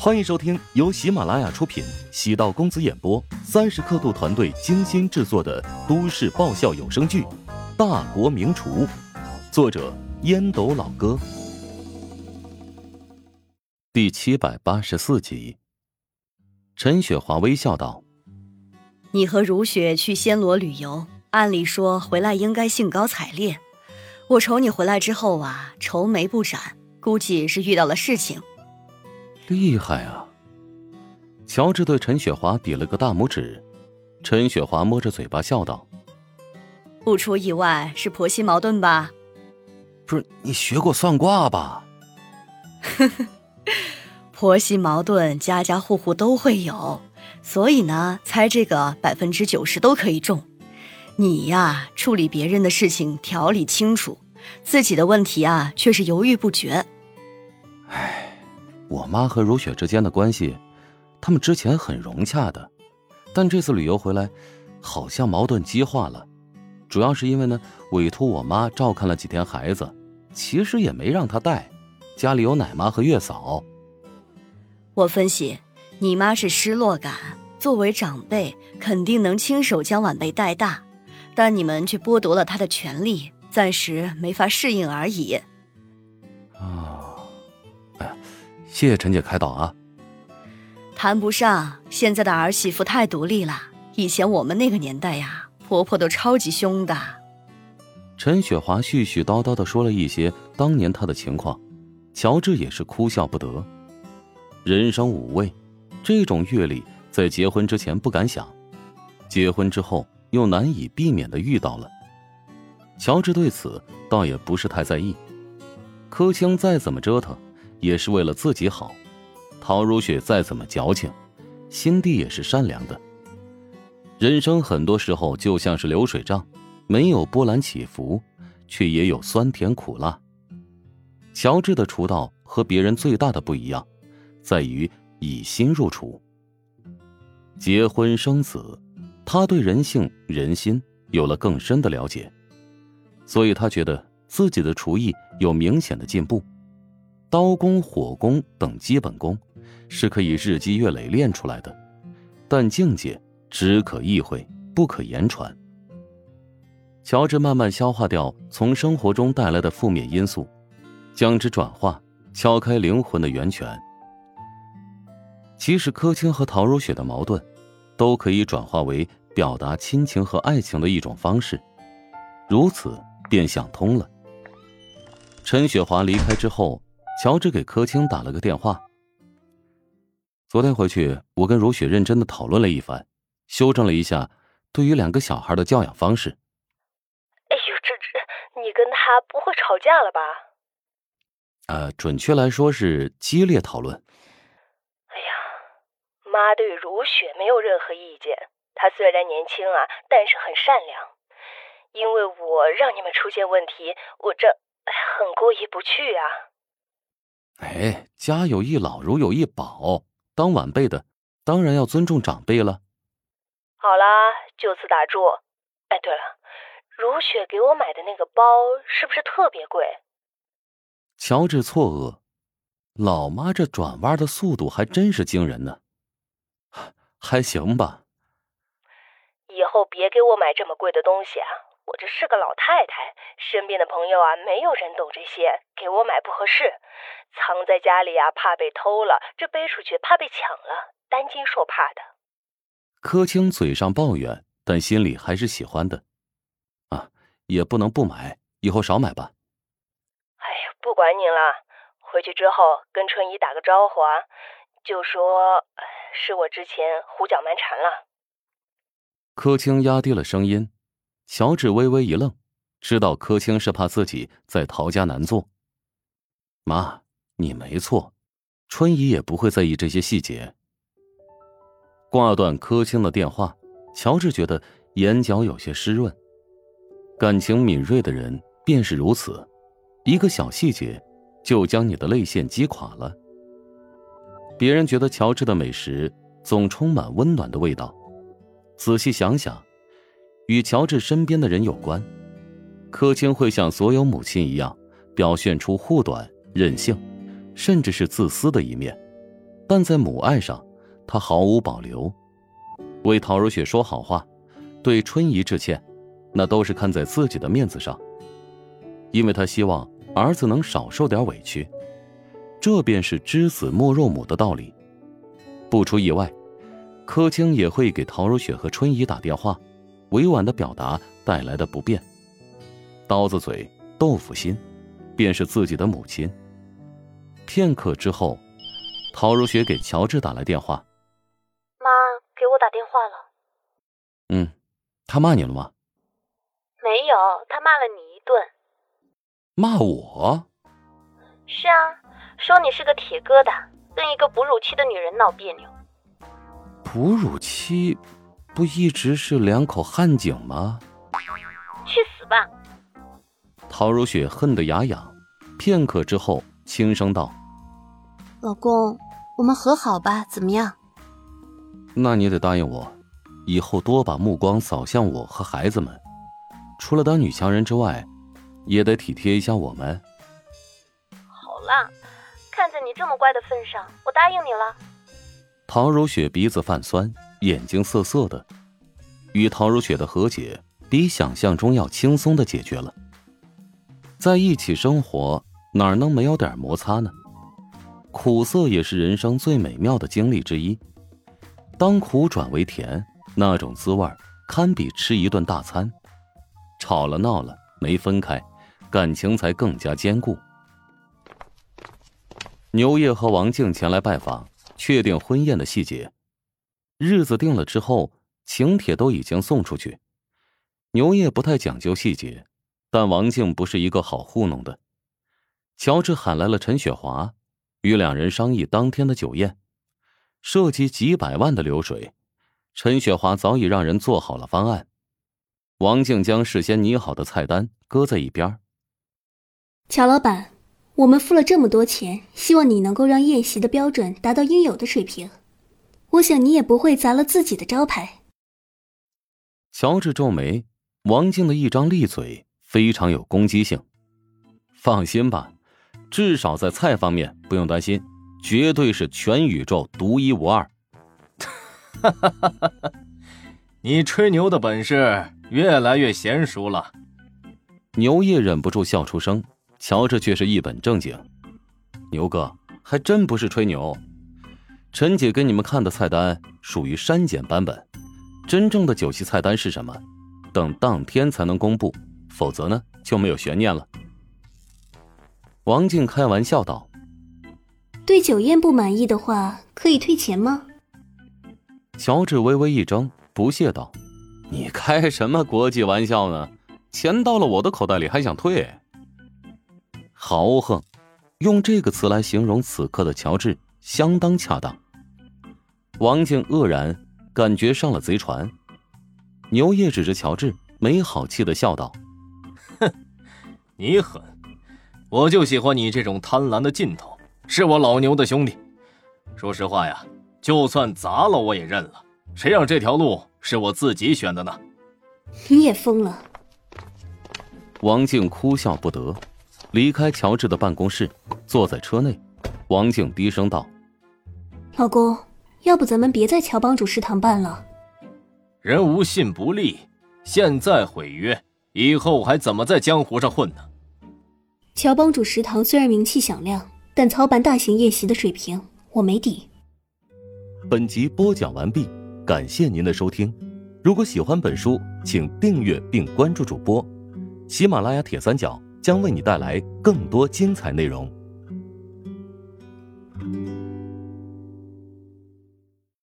欢迎收听由喜马拉雅出品、喜道公子演播、三十刻度团队精心制作的都市爆笑有声剧《大国名厨》，作者烟斗老哥，第七百八十四集。陈雪华微笑道：“你和如雪去暹罗旅游，按理说回来应该兴高采烈。我瞅你回来之后啊，愁眉不展，估计是遇到了事情。”厉害啊！乔治对陈雪华比了个大拇指，陈雪华摸着嘴巴笑道：“不出意外是婆媳矛盾吧？不是你学过算卦吧？”呵呵，婆媳矛盾家家户户都会有，所以呢，猜这个百分之九十都可以中。你呀，处理别人的事情条理清楚，自己的问题啊却是犹豫不决。唉。我妈和如雪之间的关系，他们之前很融洽的，但这次旅游回来，好像矛盾激化了。主要是因为呢，委托我妈照看了几天孩子，其实也没让她带，家里有奶妈和月嫂。我分析，你妈是失落感，作为长辈，肯定能亲手将晚辈带大，但你们却剥夺了她的权利，暂时没法适应而已。谢谢陈姐开导啊。谈不上，现在的儿媳妇太独立了。以前我们那个年代呀，婆婆都超级凶的。陈雪华絮絮叨叨的说了一些当年她的情况，乔治也是哭笑不得。人生五味，这种阅历在结婚之前不敢想，结婚之后又难以避免的遇到了。乔治对此倒也不是太在意，柯青再怎么折腾。也是为了自己好，陶如雪再怎么矫情，心地也是善良的。人生很多时候就像是流水账，没有波澜起伏，却也有酸甜苦辣。乔治的厨道和别人最大的不一样，在于以心入厨。结婚生子，他对人性人心有了更深的了解，所以他觉得自己的厨艺有明显的进步。刀工、火工等基本功，是可以日积月累练出来的，但境界只可意会，不可言传。乔治慢慢消化掉从生活中带来的负面因素，将之转化，敲开灵魂的源泉。其实柯青和陶如雪的矛盾，都可以转化为表达亲情和爱情的一种方式，如此便想通了。陈雪华离开之后。乔治给柯青打了个电话。昨天回去，我跟如雪认真的讨论了一番，修正了一下对于两个小孩的教养方式。哎呦，这这，你跟他不会吵架了吧？呃，准确来说是激烈讨论。哎呀，妈对如雪没有任何意见。她虽然年轻啊，但是很善良。因为我让你们出现问题，我这很过意不去啊。哎，家有一老，如有一宝。当晚辈的，当然要尊重长辈了。好啦，就此打住。哎，对了，如雪给我买的那个包是不是特别贵？乔治错愕，老妈这转弯的速度还真是惊人呢。还行吧。以后别给我买这么贵的东西啊！我这是个老太太，身边的朋友啊，没有人懂这些，给我买不合适。藏在家里啊，怕被偷了；这背出去，怕被抢了。担惊受怕的。柯青嘴上抱怨，但心里还是喜欢的。啊，也不能不买，以后少买吧。哎呀，不管你了，回去之后跟春姨打个招呼啊，就说是我之前胡搅蛮缠了。柯青压低了声音，乔治微微一愣，知道柯青是怕自己在陶家难做。妈。你没错，春姨也不会在意这些细节。挂断柯青的电话，乔治觉得眼角有些湿润。感情敏锐的人便是如此，一个小细节就将你的泪腺击垮了。别人觉得乔治的美食总充满温暖的味道，仔细想想，与乔治身边的人有关。柯青会像所有母亲一样，表现出护短、任性。甚至是自私的一面，但在母爱上，他毫无保留，为陶如雪说好话，对春姨致歉，那都是看在自己的面子上，因为他希望儿子能少受点委屈，这便是知子莫若母的道理。不出意外，柯青也会给陶如雪和春姨打电话，委婉的表达带来的不便。刀子嘴豆腐心，便是自己的母亲。片刻之后，陶如雪给乔治打来电话：“妈，给我打电话了。”“嗯，他骂你了吗？”“没有，他骂了你一顿。”“骂我？”“是啊，说你是个铁疙瘩，跟一个哺乳期的女人闹别扭。”“哺乳期，不一直是两口旱井吗？”“去死吧！”陶如雪恨得牙痒，片刻之后轻声道：“老公，我们和好吧，怎么样？”“那你得答应我，以后多把目光扫向我和孩子们，除了当女强人之外，也得体贴一下我们。”“好啦，看在你这么乖的份上，我答应你了。”陶如雪鼻子泛酸，眼睛涩涩的，与陶如雪的和解比想象中要轻松的解决了。在一起生活，哪能没有点摩擦呢？苦涩也是人生最美妙的经历之一。当苦转为甜，那种滋味堪比吃一顿大餐。吵了闹了没分开，感情才更加坚固。牛叶和王静前来拜访，确定婚宴的细节。日子定了之后，请帖都已经送出去。牛叶不太讲究细节。但王静不是一个好糊弄的。乔治喊来了陈雪华，与两人商议当天的酒宴，涉及几百万的流水。陈雪华早已让人做好了方案，王静将事先拟好的菜单搁在一边。乔老板，我们付了这么多钱，希望你能够让宴席的标准达到应有的水平。我想你也不会砸了自己的招牌。乔治皱眉，王静的一张利嘴。非常有攻击性，放心吧，至少在菜方面不用担心，绝对是全宇宙独一无二。哈哈哈哈哈！你吹牛的本事越来越娴熟了。牛叶忍不住笑出声，乔治却是一本正经：“牛哥，还真不是吹牛，陈姐给你们看的菜单属于删减版本，真正的酒席菜单是什么？等当天才能公布。”否则呢，就没有悬念了。王静开玩笑道：“对酒宴不满意的话，可以退钱吗？”乔治微微一怔，不屑道：“你开什么国际玩笑呢？钱到了我的口袋里，还想退？豪横，用这个词来形容此刻的乔治，相当恰当。”王静愕然，感觉上了贼船。牛爷指着乔治，没好气的笑道。哼你狠，我就喜欢你这种贪婪的劲头，是我老牛的兄弟。说实话呀，就算砸了我也认了，谁让这条路是我自己选的呢？你也疯了！王静哭笑不得，离开乔治的办公室，坐在车内。王静低声道：“老公，要不咱们别在乔帮主食堂办了？人无信不立，现在毁约，以后还怎么在江湖上混呢？”乔帮主食堂虽然名气响亮，但操办大型宴席的水平我没底。本集播讲完毕，感谢您的收听。如果喜欢本书，请订阅并关注主播。喜马拉雅铁三角将为你带来更多精彩内容。